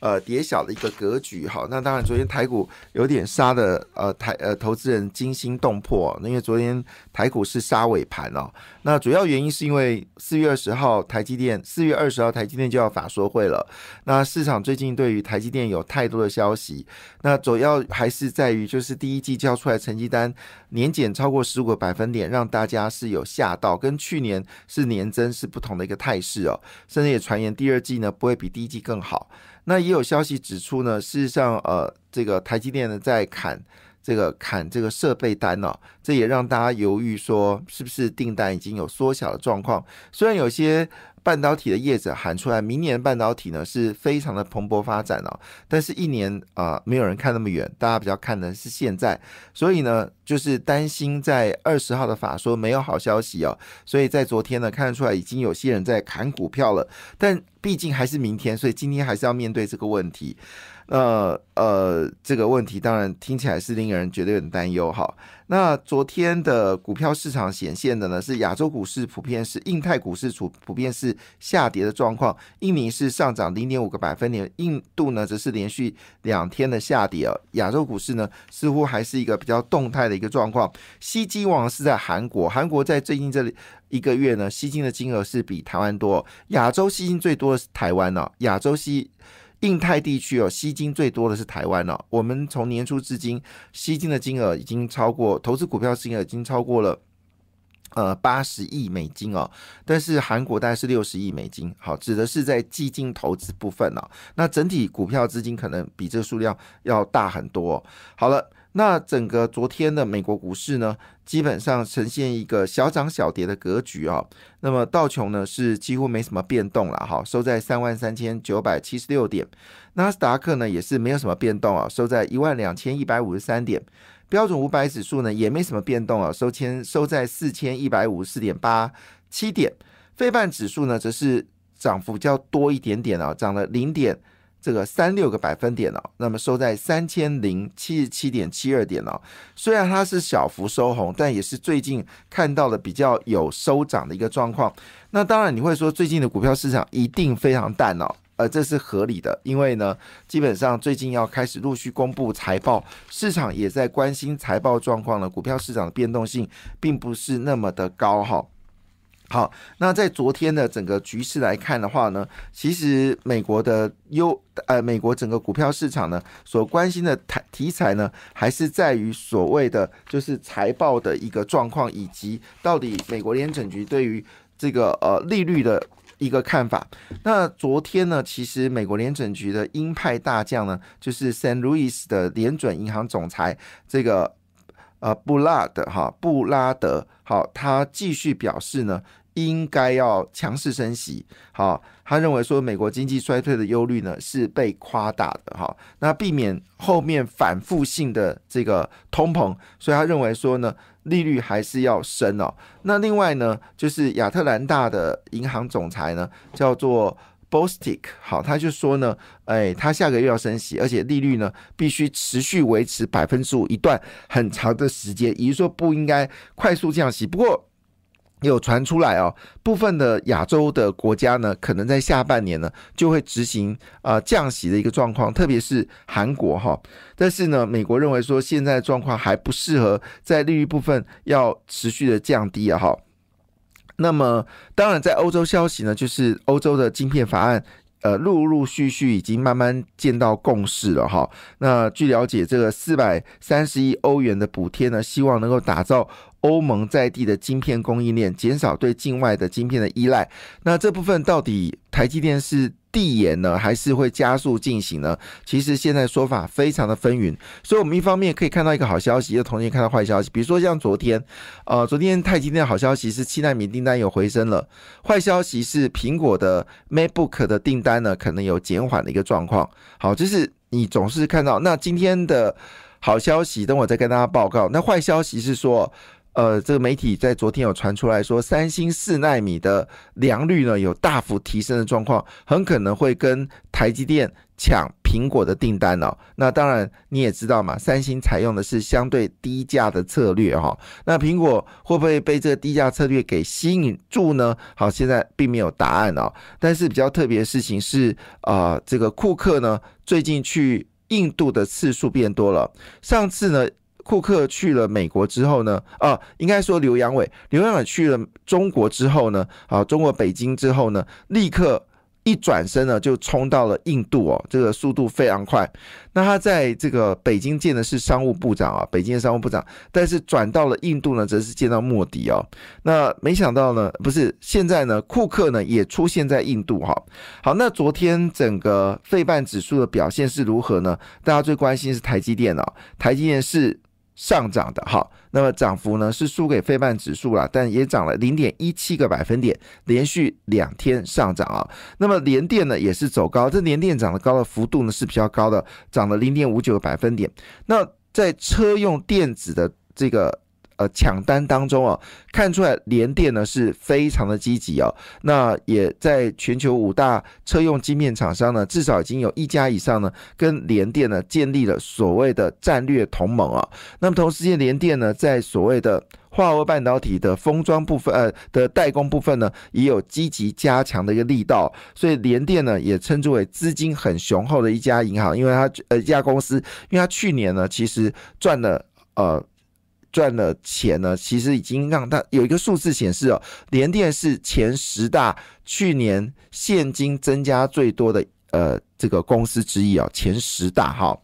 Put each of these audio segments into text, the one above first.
呃，跌小的一个格局哈，那当然，昨天台股有点杀的，呃，台呃投资人惊心动魄，因为昨天台股是杀尾盘哦。那主要原因是因为四月二十号台积电，四月二十号台积电就要法说会了。那市场最近对于台积电有太多的消息，那主要还是在于就是第一季交出来成绩单年减超过十五个百分点，让大家是有吓到，跟去年是年增是不同的一个态势哦。甚至也传言第二季呢不会比第一季更好。那也有消息指出呢，事实上，呃，这个台积电呢在砍这个砍这个设备单哦，这也让大家犹豫说，是不是订单已经有缩小的状况？虽然有些。半导体的业者喊出来，明年半导体呢是非常的蓬勃发展哦，但是一年啊没有人看那么远，大家比较看的是现在，所以呢就是担心在二十号的法说没有好消息哦，所以在昨天呢看得出来已经有些人在砍股票了，但毕竟还是明天，所以今天还是要面对这个问题。呃呃，这个问题当然听起来是令人觉得有点担忧哈。那昨天的股票市场显现的呢，是亚洲股市普遍是印太股市处普遍是下跌的状况，印尼是上涨零点五个百分点，印度呢则是连续两天的下跌哦。亚洲股市呢似乎还是一个比较动态的一个状况。吸金王是在韩国，韩国在最近这里一个月呢吸金的金额是比台湾多，亚洲吸金最多的是台湾哦，亚洲吸。印太地区哦，吸金最多的是台湾哦。我们从年初至今，吸金的金额已经超过投资股票金额已经超过了呃八十亿美金哦。但是韩国大概是六十亿美金，好，指的是在基金投资部分哦。那整体股票资金可能比这个数量要大很多。好了。那整个昨天的美国股市呢，基本上呈现一个小涨小跌的格局啊。那么道琼呢是几乎没什么变动了哈，收在三万三千九百七十六点。纳斯达克呢也是没有什么变动啊，收在一万两千一百五十三点。标准五百指数呢也没什么变动啊，收千收在四千一百五十四点八七点。费半指数呢则是涨幅较多一点点啊，涨了零点。这个三六个百分点哦，那么收在三千零七十七点七二点哦。虽然它是小幅收红，但也是最近看到的比较有收涨的一个状况。那当然你会说最近的股票市场一定非常淡哦，呃，这是合理的，因为呢，基本上最近要开始陆续公布财报，市场也在关心财报状况了。股票市场的变动性并不是那么的高哈。好，那在昨天的整个局势来看的话呢，其实美国的优呃，美国整个股票市场呢，所关心的题题材呢，还是在于所谓的就是财报的一个状况，以及到底美国联准局对于这个呃利率的一个看法。那昨天呢，其实美国联准局的鹰派大将呢，就是 San Luis 的联准银行总裁这个呃布拉德哈布拉德，好，他继续表示呢。应该要强势升息，好，他认为说美国经济衰退的忧虑呢是被夸大的，哈，那避免后面反复性的这个通膨，所以他认为说呢利率还是要升哦。那另外呢，就是亚特兰大的银行总裁呢叫做 Bostick，好，他就说呢，哎，他下个月要升息，而且利率呢必须持续维持百分之五一段很长的时间，也就是说不应该快速降息。不过。有传出来哦，部分的亚洲的国家呢，可能在下半年呢就会执行啊降息的一个状况，特别是韩国哈。但是呢，美国认为说现在状况还不适合在利率部分要持续的降低啊哈。那么当然，在欧洲消息呢，就是欧洲的晶片法案。呃，陆陆续续已经慢慢见到共识了哈。那据了解，这个四百三十亿欧元的补贴呢，希望能够打造欧盟在地的晶片供应链，减少对境外的晶片的依赖。那这部分到底台积电是？递延呢，还是会加速进行呢？其实现在说法非常的纷纭，所以我们一方面可以看到一个好消息，又同时看到坏消息。比如说像昨天，呃，昨天太极电的好消息是七纳米订单有回升了，坏消息是苹果的 MacBook 的订单呢可能有减缓的一个状况。好，就是你总是看到那今天的好消息，等我再跟大家报告。那坏消息是说。呃，这个媒体在昨天有传出来说，三星四纳米的良率呢有大幅提升的状况，很可能会跟台积电抢苹果的订单哦。那当然你也知道嘛，三星采用的是相对低价的策略哈。那苹果会不会被这个低价策略给吸引住呢？好，现在并没有答案哦。但是比较特别的事情是，啊，这个库克呢最近去印度的次数变多了。上次呢。库克去了美国之后呢，啊，应该说刘阳伟，刘阳伟去了中国之后呢，啊，中国北京之后呢，立刻一转身呢就冲到了印度哦，这个速度非常快。那他在这个北京见的是商务部长啊，北京的商务部长，但是转到了印度呢，则是见到莫迪哦。那没想到呢，不是现在呢，库克呢也出现在印度哈。好，那昨天整个费半指数的表现是如何呢？大家最关心是台积电哦，台积电是。上涨的哈，那么涨幅呢是输给费半指数了，但也涨了零点一七个百分点，连续两天上涨啊。那么联电呢也是走高，这联电涨得高的幅度呢是比较高的，涨了零点五九个百分点。那在车用电子的这个。呃，抢单当中哦，看出来联电呢是非常的积极哦。那也在全球五大车用晶片厂商呢，至少已经有一家以上呢，跟联电呢建立了所谓的战略同盟啊。那么同时间，联电呢在所谓的化合半导体的封装部分呃的代工部分呢，也有积极加强的一个力道。所以联电呢也称之为资金很雄厚的一家银行，因为它呃一家公司，因为它去年呢其实赚了呃。赚了钱呢，其实已经让他有一个数字显示哦，联电是前十大去年现金增加最多的呃这个公司之一哦，前十大哈。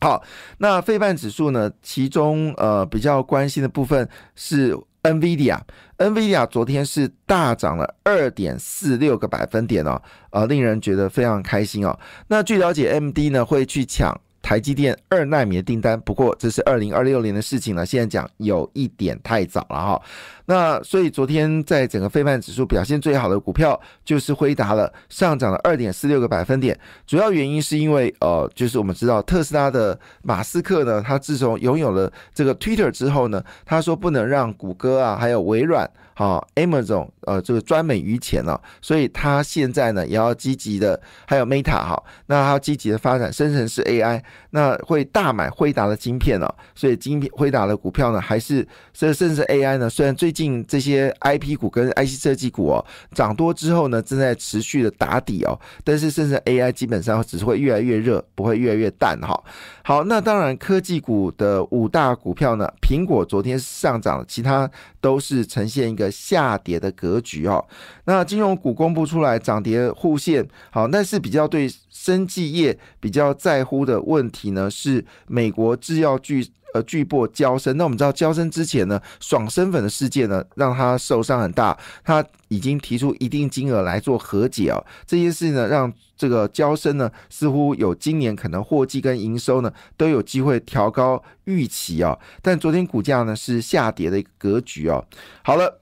好，那费半指数呢，其中呃比较关心的部分是 NVIDIA，NVIDIA 昨天是大涨了二点四六个百分点哦，呃令人觉得非常开心哦。那据了解，MD 呢会去抢。台积电二纳米的订单，不过这是二零二六年的事情了。现在讲有一点太早了哈。那所以昨天在整个费曼指数表现最好的股票就是辉达了，上涨了二点四六个百分点。主要原因是因为呃，就是我们知道特斯拉的马斯克呢，他自从拥有了这个 Twitter 之后呢，他说不能让谷歌啊，还有微软。好，Amazon 呃，这个专美于前了，所以他现在呢也要积极的，还有 Meta 哈，那他积极的发展生成式 AI，那会大买辉达的晶片了，所以晶片辉达的股票呢，还是这甚至 AI 呢，虽然最近近这些 IP 股跟 IC 设计股哦涨多之后呢，正在持续的打底哦，但是甚至 AI 基本上只是会越来越热，不会越来越淡哈。好，那当然科技股的五大股票呢，苹果昨天上涨，其他都是呈现一个。下跌的格局哦，那金融股公布出来涨跌互现，好，但是比较对生技业比较在乎的问题呢，是美国制药巨呃巨擘交生。那我们知道交生之前呢，爽身粉的事件呢，让他受伤很大，他已经提出一定金额来做和解哦。这件事呢，让这个交生呢，似乎有今年可能货季跟营收呢都有机会调高预期哦。但昨天股价呢是下跌的一个格局哦。好了。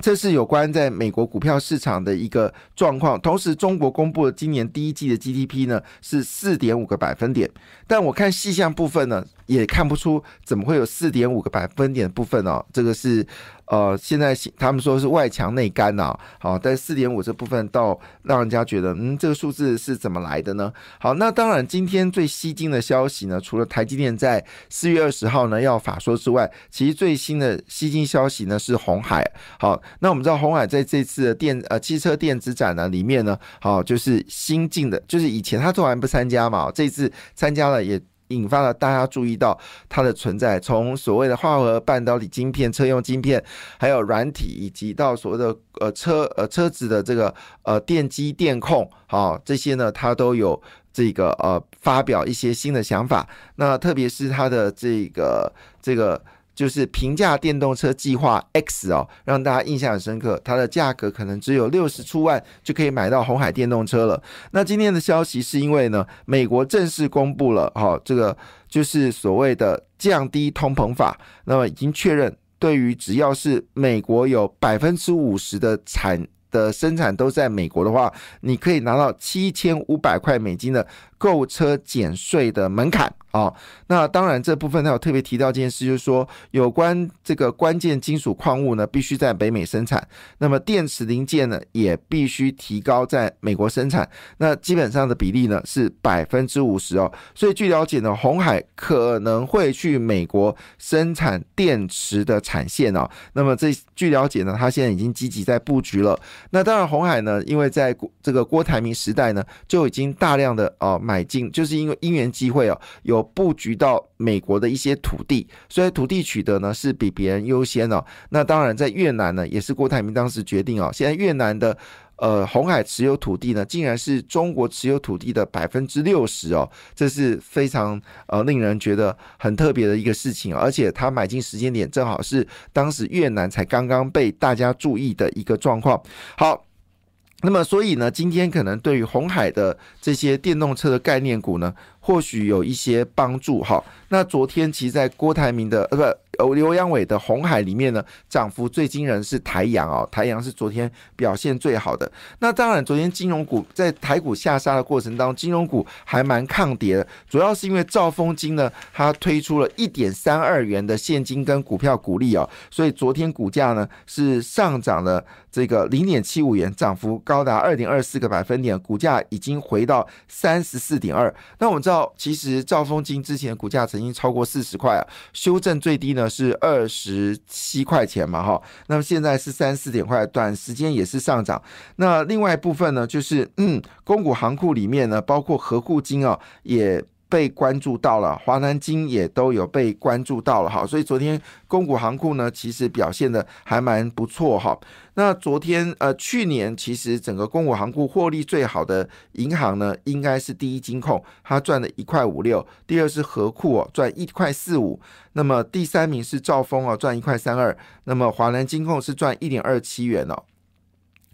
这是有关在美国股票市场的一个状况。同时，中国公布了今年第一季的 GDP 呢是四点五个百分点，但我看细项部分呢也看不出怎么会有四点五个百分点的部分哦。这个是。呃，现在他们说是外强内干呐，好，但四点五这部分倒让人家觉得，嗯，这个数字是怎么来的呢？好，那当然，今天最吸睛的消息呢，除了台积电在四月二十号呢要法说之外，其实最新的吸睛消息呢是红海。好，那我们知道红海在这次的电呃汽车电子展呢里面呢，好，就是新进的，就是以前他做完不参加嘛，这次参加了也。引发了大家注意到它的存在，从所谓的化合半导体晶片、车用晶片，还有软体，以及到所谓的呃车呃车子的这个呃电机电控，好这些呢，它都有这个呃发表一些新的想法。那特别是它的这个这个。就是平价电动车计划 X 哦，让大家印象很深刻。它的价格可能只有六十出万就可以买到红海电动车了。那今天的消息是因为呢，美国正式公布了哈，这个就是所谓的降低通膨法，那么已经确认，对于只要是美国有百分之五十的产的生产都在美国的话，你可以拿到七千五百块美金的。购车减税的门槛啊。那当然，这部分他有特别提到一件事，就是说有关这个关键金属矿物呢，必须在北美生产。那么电池零件呢，也必须提高在美国生产。那基本上的比例呢是百分之五十哦。所以据了解呢，红海可能会去美国生产电池的产线哦。那么这据了解呢，他现在已经积极在布局了。那当然，红海呢，因为在这个郭台铭时代呢，就已经大量的哦买买进，就是因为因缘机会哦，有布局到美国的一些土地，所以土地取得呢是比别人优先哦。那当然，在越南呢，也是郭台铭当时决定哦，现在越南的。呃，红海持有土地呢，竟然是中国持有土地的百分之六十哦，这是非常呃令人觉得很特别的一个事情，而且他买进时间点正好是当时越南才刚刚被大家注意的一个状况。好。那么，所以呢，今天可能对于红海的这些电动车的概念股呢，或许有一些帮助哈。那昨天其实，在郭台铭的呃不呃刘阳伟的红海里面呢，涨幅最惊人是台阳哦，台阳是昨天表现最好的。那当然，昨天金融股在台股下杀的过程当中，金融股还蛮抗跌的，主要是因为兆丰金呢，它推出了一点三二元的现金跟股票股利哦，所以昨天股价呢是上涨了。这个零点七五元，涨幅高达二点二四个百分点，股价已经回到三十四点二。那我们知道，其实兆丰金之前股价曾经超过四十块啊，修正最低呢是二十七块钱嘛，哈。那么现在是三四点块，短时间也是上涨。那另外一部分呢，就是嗯，公股行库里面呢，包括合库金啊，也。被关注到了，华南金也都有被关注到了哈，所以昨天公股行库呢，其实表现的还蛮不错哈。那昨天呃，去年其实整个公股行库获利最好的银行呢，应该是第一金控，它赚了一块五六；第二是和库哦，赚一块四五；那么第三名是兆丰哦，赚一块三二；那么华南金控是赚一点二七元哦。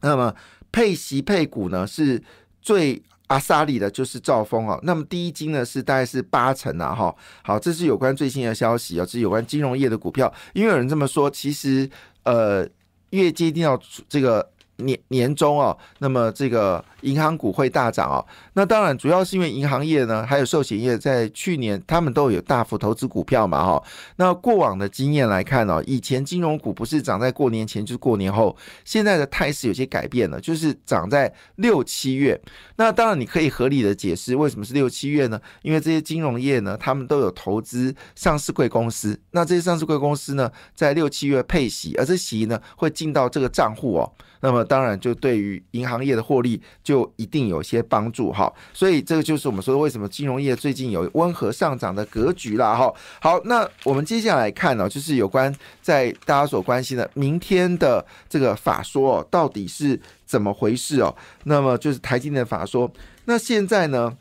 那么配息配股呢，是最。阿萨里的就是兆丰哦，那么第一金呢是大概是八成啊哈，好，这是有关最新的消息啊，这是有关金融业的股票，因为有人这么说，其实呃越接近到这个。年年终哦，那么这个银行股会大涨哦。那当然主要是因为银行业呢，还有寿险业在去年他们都有大幅投资股票嘛哈。那过往的经验来看哦，以前金融股不是涨在过年前就是过年后，现在的态势有些改变了，就是涨在六七月。那当然你可以合理的解释为什么是六七月呢？因为这些金融业呢，他们都有投资上市贵公司，那这些上市贵公司呢，在六七月配息，而这息呢会进到这个账户哦。那么当然，就对于银行业的获利就一定有些帮助哈，所以这个就是我们说为什么金融业最近有温和上涨的格局啦哈。好，那我们接下来看呢，就是有关在大家所关心的明天的这个法说哦到底是怎么回事哦。那么就是台积电的法说，那现在呢，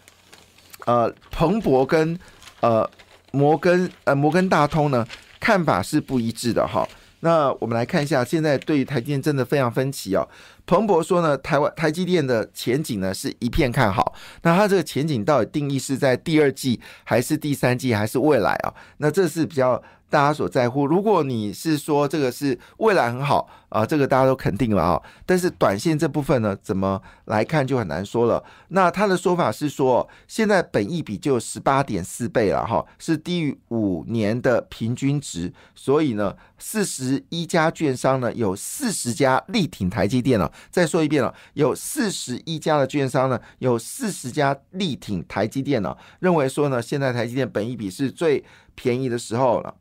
呃，彭博跟呃摩根呃摩根大通呢看法是不一致的哈。那我们来看一下，现在对于台积电真的非常分歧哦。彭博说呢，台湾台积电的前景呢是一片看好。那它这个前景到底定义是在第二季，还是第三季，还是未来啊？那这是比较。大家所在乎，如果你是说这个是未来很好啊，这个大家都肯定了啊。但是短线这部分呢，怎么来看就很难说了。那他的说法是说，现在本益比就十八点四倍了哈，是低于五年的平均值。所以呢，四十一家券商呢，有四十家力挺台积电了。再说一遍了，有四十一家的券商呢，有四十家力挺台积电了，认为说呢，现在台积电本益比是最便宜的时候了。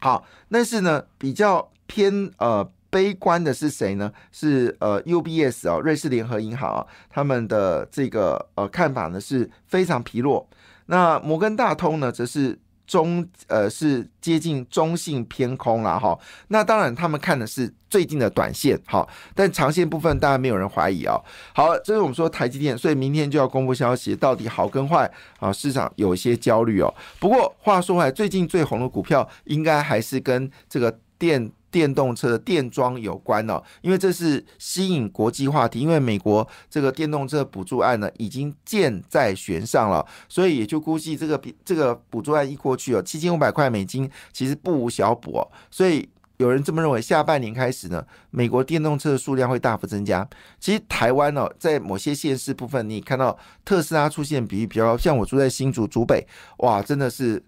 好，但是呢，比较偏呃悲观的是谁呢？是呃 UBS 哦，瑞士联合银行啊，他们的这个呃看法呢是非常疲弱。那摩根大通呢，则是。中呃是接近中性偏空了哈，那当然他们看的是最近的短线哈，但长线部分当然没有人怀疑啊。好，这是我们说台积电，所以明天就要公布消息，到底好跟坏啊？市场有一些焦虑哦。不过话说回来，最近最红的股票应该还是跟这个电。电动车的电装有关哦，因为这是吸引国际话题，因为美国这个电动车补助案呢已经箭在弦上了，所以也就估计这个这个补助案一过去哦，七千五百块美金其实不无小补哦，所以有人这么认为，下半年开始呢，美国电动车的数量会大幅增加。其实台湾呢，在某些县市部分，你看到特斯拉出现比例比较像我住在新竹竹北，哇，真的是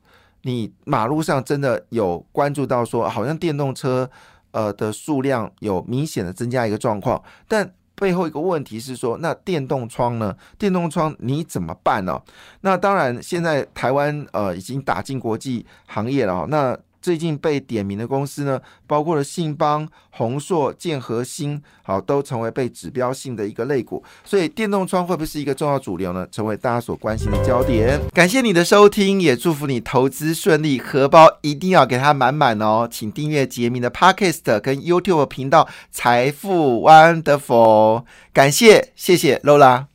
你马路上真的有关注到说，好像电动车呃的数量有明显的增加一个状况，但。背后一个问题是说，那电动窗呢？电动窗你怎么办呢？那当然，现在台湾呃已经打进国际行业了那最近被点名的公司呢，包括了信邦、宏硕、建和兴，好，都成为被指标性的一个类股。所以电动窗会不会是一个重要主流呢？成为大家所关心的焦点。感谢你的收听，也祝福你投资顺利，荷包一定要给它满满哦。请订阅杰明的 Podcast 跟 YouTube 频道财富 Wonderful。感谢，谢谢 Lola。